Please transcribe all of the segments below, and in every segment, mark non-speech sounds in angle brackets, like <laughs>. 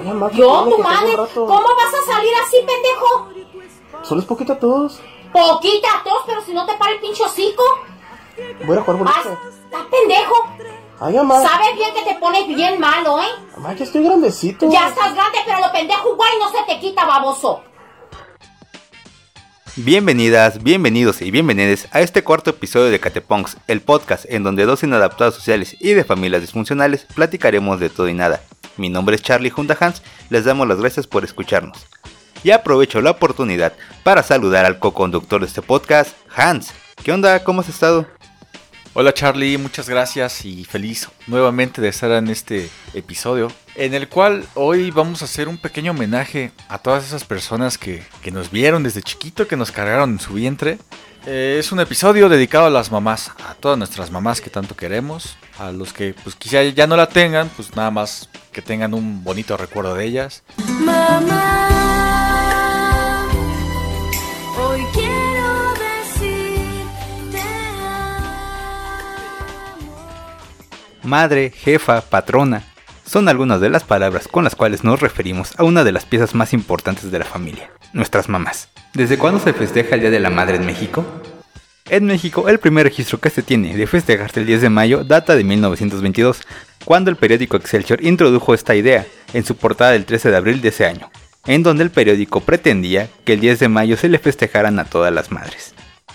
Ay, mamá, Yo, tu madre. ¿cómo vas a salir así, pendejo? Solo es poquita tos. Poquita tos, pero si no te para el pinche hocico. Voy a jugar bonito. estás pendejo. Ay, mamá. Sabes bien que te pones bien malo, ¿eh? Mamá, ya estoy grandecito. Ya estás grande, pero lo pendejo igual no se te quita, baboso. Bienvenidas, bienvenidos y bienvenidas a este cuarto episodio de Cateponks, el podcast en donde dos inadaptados sociales y de familias disfuncionales platicaremos de todo y nada. Mi nombre es Charlie junto a Hans, les damos las gracias por escucharnos. Y aprovecho la oportunidad para saludar al co-conductor de este podcast, Hans. ¿Qué onda? ¿Cómo has estado? Hola Charlie, muchas gracias y feliz nuevamente de estar en este episodio, en el cual hoy vamos a hacer un pequeño homenaje a todas esas personas que, que nos vieron desde chiquito, que nos cargaron en su vientre. Eh, es un episodio dedicado a las mamás, a todas nuestras mamás que tanto queremos, a los que pues quizá ya no la tengan, pues nada más que tengan un bonito recuerdo de ellas. Mamá, hoy quiero amo. Madre, jefa, patrona, son algunas de las palabras con las cuales nos referimos a una de las piezas más importantes de la familia, nuestras mamás. ¿Desde cuándo se festeja el Día de la Madre en México? En México, el primer registro que se tiene de festejarse el 10 de mayo data de 1922, cuando el periódico Excelsior introdujo esta idea en su portada del 13 de abril de ese año, en donde el periódico pretendía que el 10 de mayo se le festejaran a todas las madres.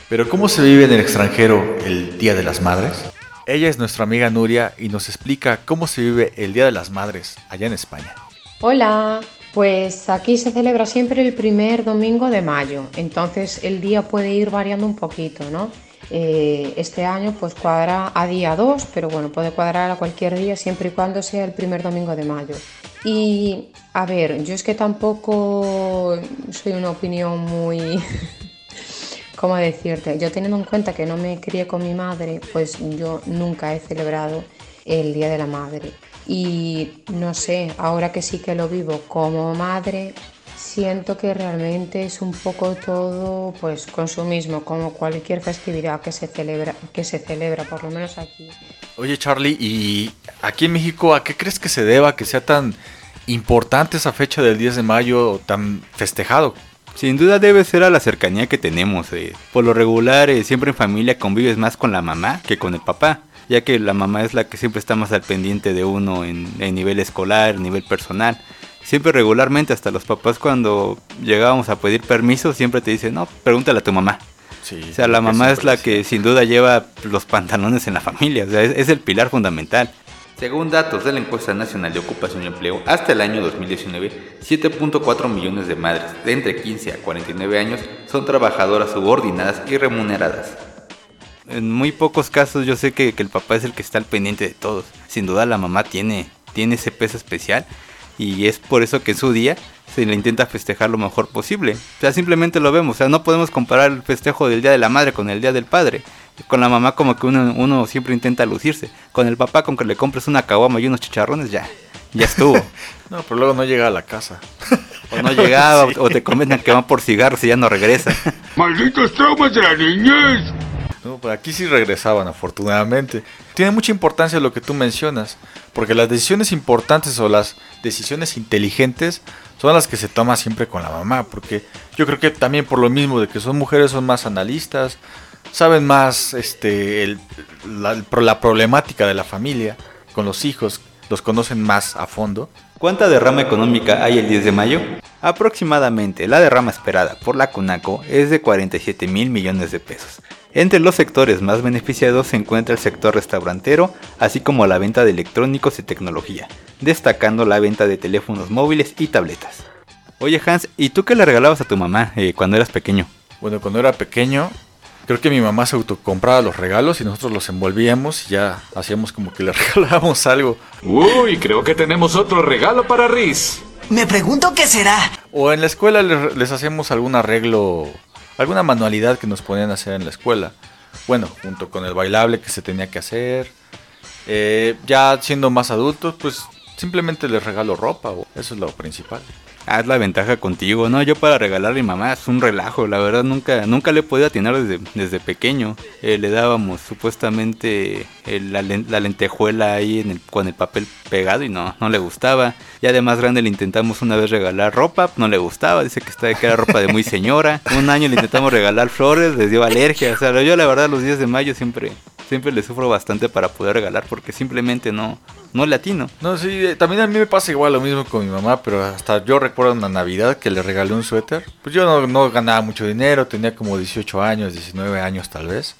Pero ¿cómo se vive en el extranjero el Día de las Madres? Ella es nuestra amiga Nuria y nos explica cómo se vive el Día de las Madres allá en España. Hola, pues aquí se celebra siempre el primer domingo de mayo, entonces el día puede ir variando un poquito, ¿no? Eh, este año pues cuadra a día 2, pero bueno, puede cuadrar a cualquier día siempre y cuando sea el primer domingo de mayo. Y a ver, yo es que tampoco soy una opinión muy... <laughs> ¿Cómo decirte? Yo teniendo en cuenta que no me crié con mi madre, pues yo nunca he celebrado el Día de la Madre. Y no sé, ahora que sí que lo vivo como madre, siento que realmente es un poco todo pues consumismo, como cualquier festividad que se celebra, que se celebra, por lo menos aquí. Oye Charlie, ¿y aquí en México a qué crees que se deba que sea tan importante esa fecha del 10 de mayo, tan festejado? Sin duda debe ser a la cercanía que tenemos. eh. Por lo regular, eh, siempre en familia convives más con la mamá que con el papá, ya que la mamá es la que siempre está más al pendiente de uno en, en nivel escolar, nivel personal. Siempre regularmente, hasta los papás cuando llegábamos a pedir permiso, siempre te dicen, no, pregúntale a tu mamá. Sí, O sea, la mamá es la que sin duda lleva los pantalones en la familia, o sea, es, es el pilar fundamental. Según datos de la encuesta nacional de ocupación y empleo, hasta el año 2019, 7.4 millones de madres de entre 15 a 49 años son trabajadoras subordinadas y remuneradas. En muy pocos casos yo sé que, que el papá es el que está al pendiente de todos. Sin duda la mamá tiene, tiene ese peso especial y es por eso que en su día se le intenta festejar lo mejor posible. O sea, simplemente lo vemos. O sea, no podemos comparar el festejo del Día de la Madre con el Día del Padre. Con la mamá como que uno, uno siempre intenta lucirse. Con el papá con que le compres una caguama y unos chicharrones, ya, ya estuvo. <laughs> No, pero luego no llega a la casa. <laughs> O no llegaba, <laughs> o- o te comentan que van por cigarros y ya no regresa. ¡Malditos traumas de la niñez! No, por aquí sí regresaban, afortunadamente. Tiene mucha importancia lo que tú mencionas, porque las decisiones importantes o las decisiones inteligentes son las que se toman siempre con la mamá, porque yo creo que también por lo mismo de que son mujeres son más analistas, saben más este, el- la, la problemática de la familia con los hijos, los conocen más a fondo. ¿Cuánta derrama económica hay el 10 de mayo? Aproximadamente la derrama esperada por la CONACO es de 47 mil millones de pesos. Entre los sectores más beneficiados se encuentra el sector restaurantero, así como la venta de electrónicos y tecnología, destacando la venta de teléfonos móviles y tabletas. Oye Hans, ¿y tú qué le regalabas a tu mamá eh, cuando eras pequeño? Bueno, cuando era pequeño, creo que mi mamá se autocompraba los regalos y nosotros los envolvíamos y ya hacíamos como que le <laughs> regalábamos algo. Uy, creo que tenemos otro regalo para Riz. Me pregunto qué será. O en la escuela les, les hacíamos algún arreglo, alguna manualidad que nos ponían a hacer en la escuela. Bueno, junto con el bailable que se tenía que hacer. Eh, ya siendo más adultos, pues simplemente les regalo ropa, eso es lo principal. Haz la ventaja contigo, ¿no? Yo para regalar a mi mamá es un relajo, la verdad nunca, nunca le he podido atinar desde, desde pequeño. Eh, le dábamos supuestamente el- la, len- la lentejuela ahí en el, con el papel pegado y no, no le gustaba. Ya de más grande le intentamos una vez regalar ropa, no le gustaba, dice que, está, que era ropa de muy señora. Un año le intentamos regalar flores, les dio alergia. O sea, yo la verdad los días de mayo siempre, siempre le sufro bastante para poder regalar porque simplemente no, no le atino. No, sí, eh, también a mí me pasa igual lo mismo con mi mamá, pero hasta yo recuerdo una Navidad que le regalé un suéter. Pues yo no, no ganaba mucho dinero, tenía como 18 años, 19 años tal vez.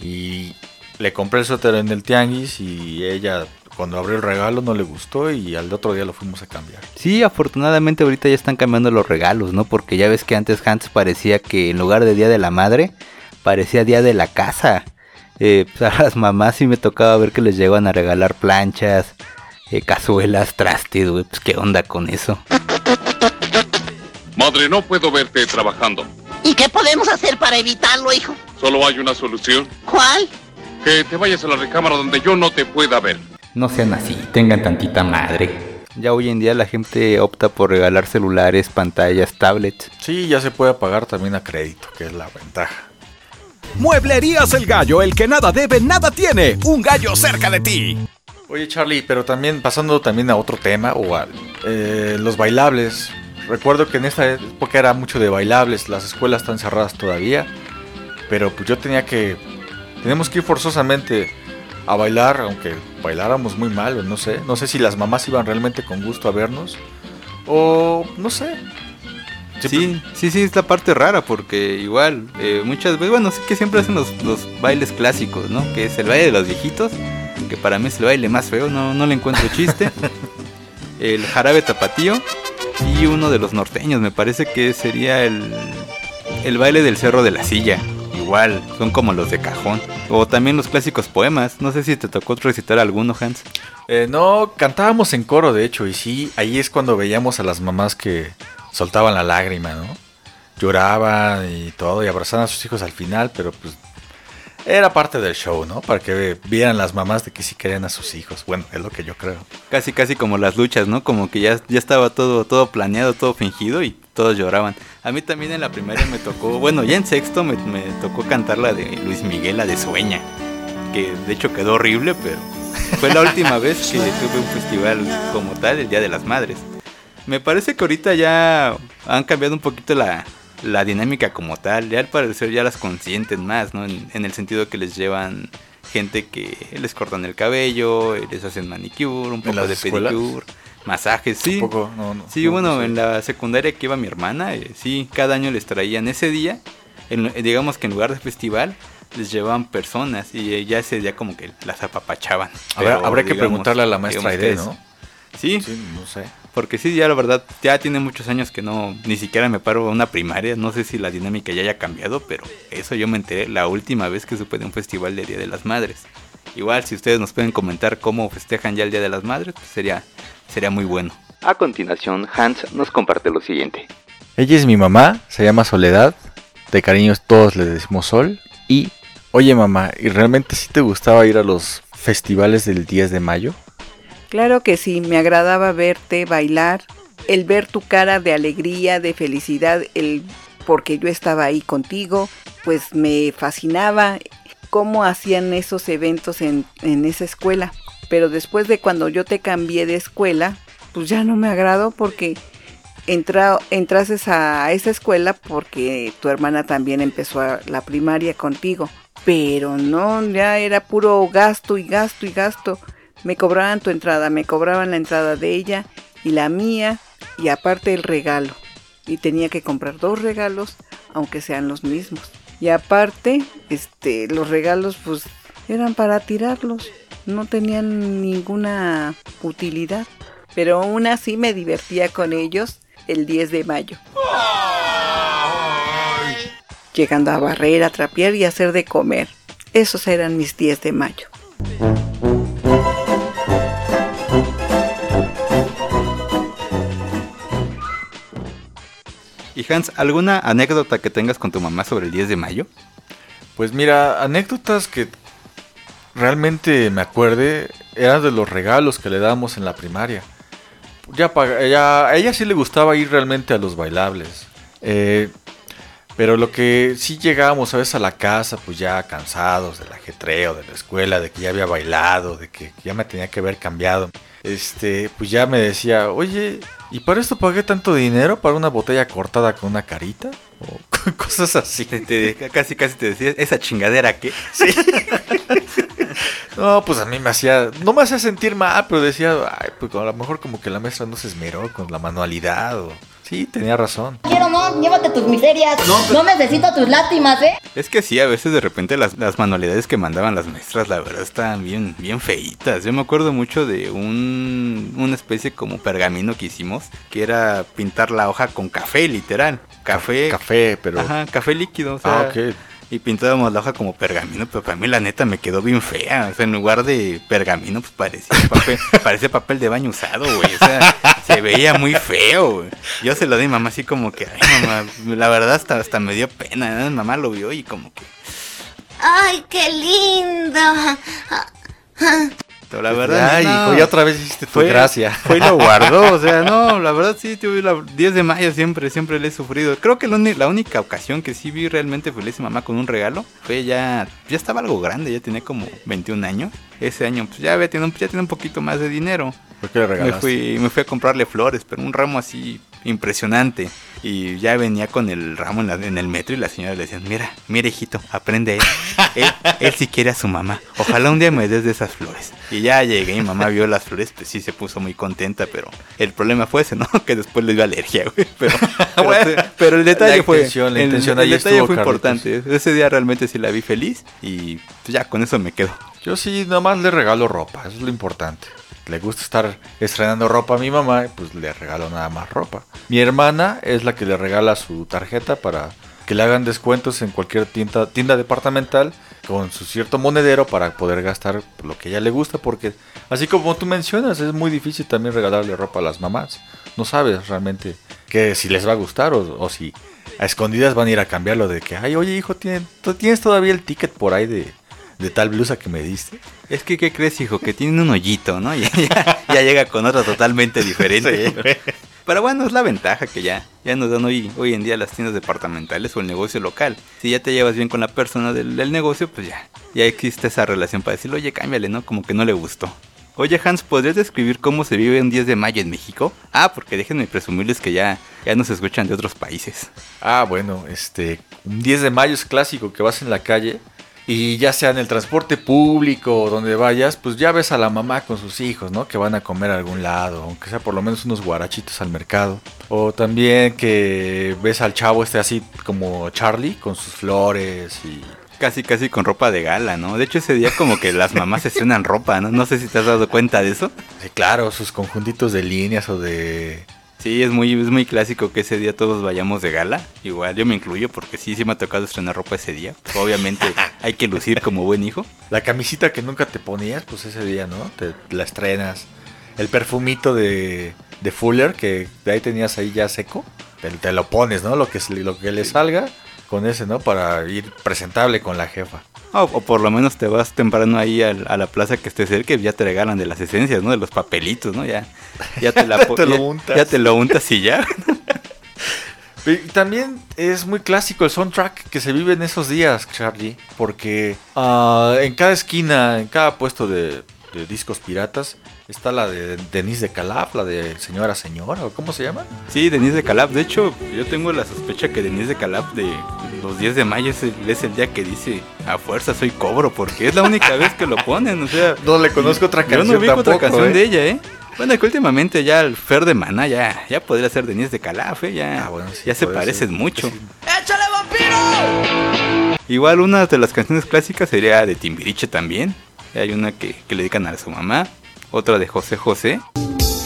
Y le compré el suéter en el tianguis y ella cuando abrió el regalo no le gustó y al otro día lo fuimos a cambiar. Sí, afortunadamente ahorita ya están cambiando los regalos, ¿no? Porque ya ves que antes Hans parecía que en lugar de Día de la Madre, parecía Día de la Casa. Eh, pues <laughs> a las mamás sí me tocaba ver que les llegaban a regalar planchas, eh, cazuelas, trastes, güey. Pues qué onda con eso. Madre, no puedo verte trabajando. ¿Y qué podemos hacer para evitarlo, hijo? Solo hay una solución. ¿Cuál? Que te vayas a la recámara donde yo no te pueda ver. No sean así, tengan tantita madre. Ya hoy en día la gente opta por regalar celulares, pantallas, tablets. Sí, ya se puede pagar también a crédito, que es la ventaja. Mueblerías El Gallo, el que nada debe, nada tiene. Un gallo cerca de ti. Oye Charlie, pero también pasando también a otro tema, o a eh, los bailables. Recuerdo que en esta época era mucho de bailables, las escuelas están cerradas todavía, pero pues yo tenía que, tenemos que ir forzosamente a bailar, aunque bailáramos muy mal, no sé, no sé si las mamás iban realmente con gusto a vernos, o no sé. Sí, sí, sí, es la parte rara porque igual eh, muchas veces, bueno, sí que siempre hacen los, los bailes clásicos, ¿no? Que es el baile de los viejitos, que para mí es el baile más feo, no, no le encuentro chiste. <laughs> el jarabe tapatío y uno de los norteños, me parece que sería el, el baile del cerro de la silla. Igual, son como los de cajón. O también los clásicos poemas. No sé si te tocó recitar alguno, Hans. Eh, no, cantábamos en coro, de hecho, y sí, ahí es cuando veíamos a las mamás que soltaban la lágrima, ¿no? Lloraban y todo, y abrazaban a sus hijos al final, pero pues era parte del show, ¿no? Para que vieran las mamás de que sí querían a sus hijos. Bueno, es lo que yo creo. Casi, casi como las luchas, ¿no? Como que ya, ya estaba todo, todo planeado, todo fingido y todos lloraban. A mí también en la primaria me tocó, bueno, ya en sexto me, me tocó cantar la de Luis Miguel, la de Sueña. Que de hecho quedó horrible, pero fue la última vez que <laughs> tuve un festival como tal, el Día de las Madres. Me parece que ahorita ya han cambiado un poquito la, la dinámica como tal. Ya al parecer ya las consienten más, ¿no? En, en el sentido que les llevan gente que les cortan el cabello, eh, les hacen manicure, un poco de escuelas? pedicure, masajes, sí. No, no, Sí, no, bueno, en la secundaria que iba mi hermana, eh, sí, cada año les traían ese día, en- digamos que en lugar de festival, les llevaban personas y eh, ya ese día como que las apapachaban. Habrá, Pero, habrá que digamos, preguntarle a la maestra Aide, ¿no? Sí, Sí, no sé. Porque sí, ya la verdad, ya tiene muchos años que no, ni siquiera me paro a una primaria, no sé si la dinámica ya haya cambiado, pero eso yo me enteré la última vez que supe de un festival de Día de las Madres. Igual, si ustedes nos pueden comentar cómo festejan ya el Día de las Madres, pues sería, sería muy bueno. A continuación, Hans nos comparte lo siguiente. Ella es mi mamá, se llama Soledad. De cariños todos le decimos Sol. Y, oye mamá, ¿y realmente sí te gustaba ir a los festivales del 10 de mayo? Claro que sí, me agradaba verte bailar, el ver tu cara de alegría, de felicidad, el porque yo estaba ahí contigo, pues me fascinaba cómo hacían esos eventos en, en esa escuela. Pero después de cuando yo te cambié de escuela, pues ya no me agradó porque entra, a esa escuela porque tu hermana también empezó a la primaria contigo. Pero no, ya era puro gasto y gasto y gasto. Me cobraban tu entrada, me cobraban la entrada de ella y la mía y aparte el regalo. Y tenía que comprar dos regalos, aunque sean los mismos. Y aparte, este, los regalos pues eran para tirarlos, no tenían ninguna utilidad. Pero aún así me divertía con ellos el 10 de mayo. Llegando a barrer, a trapear y a hacer de comer. Esos eran mis 10 de mayo. Hans, ¿alguna anécdota que tengas con tu mamá sobre el 10 de mayo? Pues mira, anécdotas que realmente me acuerde eran de los regalos que le dábamos en la primaria. ya, ya a ella sí le gustaba ir realmente a los bailables. Eh, pero lo que sí llegábamos a veces a la casa, pues ya cansados del ajetreo, de la escuela, de que ya había bailado, de que ya me tenía que haber cambiado. Este, pues ya me decía, oye, ¿y para esto pagué tanto dinero? ¿Para una botella cortada con una carita? O <laughs> cosas así. Te- te- casi casi te decía, esa chingadera que... <laughs> No, pues a mí me hacía, no me hacía sentir mal, pero decía, ay, pues a lo mejor como que la maestra no se esmeró con la manualidad o... Sí, tenía razón. Quiero no, llévate tus miserias. No, necesito tus lástimas, ¿eh? Es que sí, a veces de repente las, las manualidades que mandaban las maestras, la verdad, estaban bien, bien feitas. Yo me acuerdo mucho de un, una especie como pergamino que hicimos, que era pintar la hoja con café, literal. Café. Café, pero... Ajá, café líquido. O sea, Ah, ok. Y pintábamos la hoja como pergamino, pero para mí la neta me quedó bien fea. O sea, en lugar de pergamino, pues parecía papel, <laughs> parecía papel de baño usado, güey. O sea, se veía muy feo, güey. Yo se lo di mamá así como que, ay mamá, la verdad hasta, hasta me dio pena. mamá lo vio y como que, ¡Ay, qué lindo! La verdad. Ay, no. hijo, ya otra vez hiciste tu Fue, gracia. fue y lo <laughs> guardó, o sea, no, la verdad sí, tuve la 10 de mayo siempre, siempre le he sufrido. Creo que la, única ocasión que sí vi realmente feliz a mamá con un regalo fue ya, ya estaba algo grande, ya tenía como 21 años. Ese año, pues ya había tenido, ya tenía un poquito más de dinero. ¿Por qué le Me regalaste? fui, me fui a comprarle flores, pero un ramo así impresionante. Y ya venía con el ramo en, la- en el metro y la señora le decía, mira, mira hijito, aprende él. Él, él sí quiere a su mamá. Ojalá un día me des de esas flores. Y ya llegué y mi mamá vio las flores, pues sí se puso muy contenta, pero el problema fue ese, ¿no? <laughs> Que después le dio alergia, güey. Pero, <laughs> pero, pero el detalle La fue, intención, la el- intención el ahí detalle estuvo, fue Carlitos. importante. Ese día realmente sí la vi feliz y pues ya con eso me quedo. Yo sí, nada más le regalo ropa, eso es lo importante. Le gusta estar estrenando ropa a mi mamá, pues le regalo nada más ropa. Mi hermana es la que le regala su tarjeta para que le hagan descuentos en cualquier tienda, tienda departamental con su cierto monedero para poder gastar lo que ella le gusta, porque así como tú mencionas, es muy difícil también regalarle ropa a las mamás. No sabes realmente que si les va a gustar o, si a escondidas van a ir a cambiarlo de que, ay, oye hijo, ¿tienes, ¿tú tienes todavía el ticket por ahí de, de tal blusa que me diste? Es que, ¿qué crees, hijo? Que tiene un hoyito, ¿no? <laughs> Ya, ya- ya llega con otra totalmente diferente. Sí. Pero bueno, es la ventaja que ya, ya nos dan hoy, hoy en día las tiendas departamentales o el negocio local. Si ya te llevas bien con la persona del, del negocio, pues ya, ya existe esa relación para decirle, oye, cámbiale, ¿no? Como que no le gustó. Oye, Hans, ¿podrías describir cómo se vive un 10 de mayo en México? Ah, porque déjenme presumirles que ya, ya nos escuchan de otros países. Ah, bueno, este, un 10 de mayo es clásico que vas en la calle y ya sea en el transporte público o donde vayas, pues ya ves a la mamá con sus hijos, ¿no? Que van a comer a algún lado, aunque sea por lo menos unos guarachitos al mercado. O también que ves al chavo este así como Charlie con sus flores y... Casi, casi con ropa de gala, ¿no? De hecho, ese día como que las mamás estrenan ropa, ¿no? No sé si te has dado cuenta de eso. Sí, claro, sus conjuntitos de líneas o de... Sí, es muy, es muy clásico que ese día todos vayamos de gala. Igual yo me incluyo porque sí, sí me ha tocado estrenar ropa ese día. Obviamente <laughs> hay que lucir como buen hijo. La camisita que nunca te ponías, pues ese día, ¿no? Te la estrenas. El perfumito de, de Fuller que de ahí tenías ahí ya seco, te, te lo pones, ¿no? Lo que, lo que le salga con ese, ¿no? Para ir presentable con la jefa. O, o por lo menos te vas temprano ahí al- a, la plaza que esté cerca y ya te regalan de las esencias, ¿no? De los papelitos, ¿no? Ya, ya te, la <laughs> Te lo ya- untas. Ya te lo untas y ya. <laughs> Y también es muy clásico el soundtrack que se vive en esos días, Charlie, porque ah, en cada esquina, en cada puesto de, de discos piratas, está la de Denise de Calaf, la de Señora Señora, o ¿cómo se llama? Sí, Denise de Calab. De hecho, yo tengo la sospecha que Denise de Calab de los 10 de mayo es el, es el día que dice a fuerza soy cobro, porque es la única vez que lo ponen. O sea, No le conozco otra Yo canción no ubico otra canción ¿eh? de ella, ¿eh? Bueno, que últimamente ya el Fer de Maná ya, ya podría ser Denise de Calaf, ¿eh? Ya, Ah, bueno, sí, ya se parecen ser. mucho. Sí. ¡Échale, vampiro! Igual una de las canciones clásicas sería de Timbiriche también. Hay una que, que le dedican a su mamá. Otra de José José.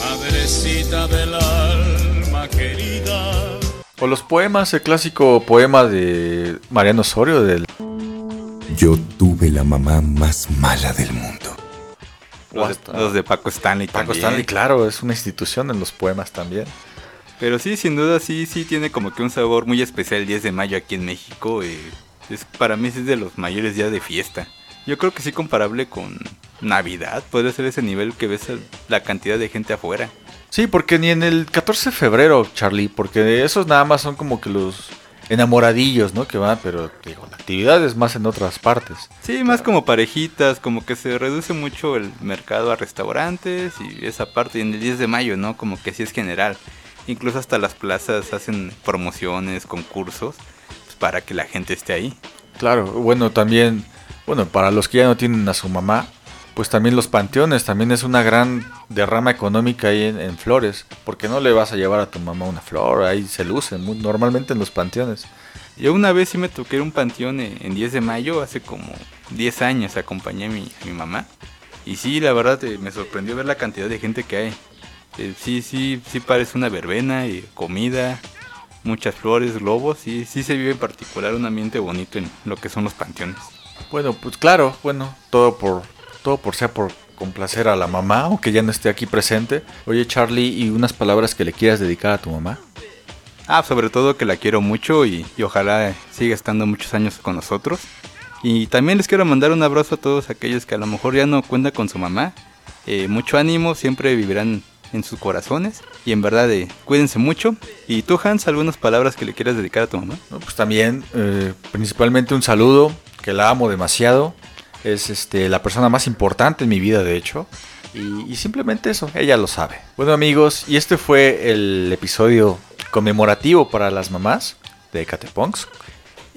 Madrecita del alma querida. O los poemas, el clásico poema de Mariano Osorio del... Yo tuve la mamá más mala del mundo. Los de, los de Paco Stanley Paco también. Stanley, claro, es una institución en los poemas también. Pero sí, sin duda, sí, sí tiene como que un sabor muy especial el 10 de mayo aquí en México. eh, es, para mí es de los mayores días de fiesta. Yo creo que sí comparable con Navidad. Podría ser ese nivel que ves la cantidad de gente afuera. Sí, porque ni en el 14 de febrero, Charlie, porque esos nada más son como que los enamoradillos, ¿no? Que van, pero digo, la actividad es más en otras partes. Sí, más como parejitas, como que se reduce mucho el mercado a restaurantes y esa parte. Y en el 10 de mayo, ¿no? Como que sí es general. Incluso hasta las plazas hacen promociones, concursos, pues, para que la gente esté ahí. Claro, bueno, también, bueno, para los que ya no tienen a su mamá, pues también los panteones, también es una gran derrama económica ahí en, Flores, porque no le vas a llevar a tu mamá una flor, ahí se lucen muy, normalmente en los panteones. Yo una vez sí me toqué un panteón en, en 10 de mayo, hace como 10 años acompañé a mi, a mi mamá. Y sí, la verdad eh, me sorprendió ver la cantidad de gente que hay. Eh, sí, sí, sí parece una verbena y comida, muchas flores, globos, y sí se vive en particular un ambiente bonito en lo que son los panteones. Bueno, pues claro, bueno, todo por todo por sea por complacer a la mamá, aunque ya no esté aquí presente. Oye, Charlie, ¿y unas palabras que le quieras dedicar a tu mamá? Ah, sobre todo que la quiero mucho y, ojalá siga estando muchos años con nosotros. Y también les quiero mandar un abrazo a todos aquellos que a lo mejor ya no cuentan con su mamá. Eh, mucho ánimo, siempre vivirán en sus corazones. Y en verdad, eh, cuídense mucho. Y tú, Hans, algunas palabras que le quieras dedicar a tu mamá. Pues también, eh, principalmente un saludo, que la amo demasiado. Es este, la persona más importante en mi vida, de hecho. Y, y simplemente eso, ella lo sabe. Bueno amigos, y este fue el episodio conmemorativo para las mamás de Cateponks.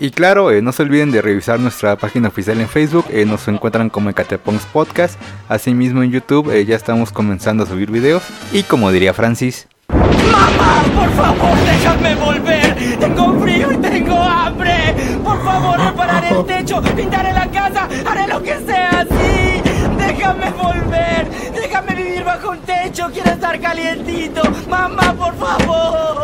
Y claro, eh, no se olviden de revisar nuestra página oficial en Facebook, eh, nos encuentran como Ecatepongs Podcast, asimismo en YouTube eh, ya estamos comenzando a subir videos y como diría Francis, ¡Mamá, por favor, déjame volver! ¡Tengo frío y tengo hambre! ¡Por favor, repararé el techo, pintaré la casa, haré lo que sea así! ¡Déjame volver! ¡Déjame vivir bajo un techo! ¡Quiero estar calientito! ¡Mamá, por favor!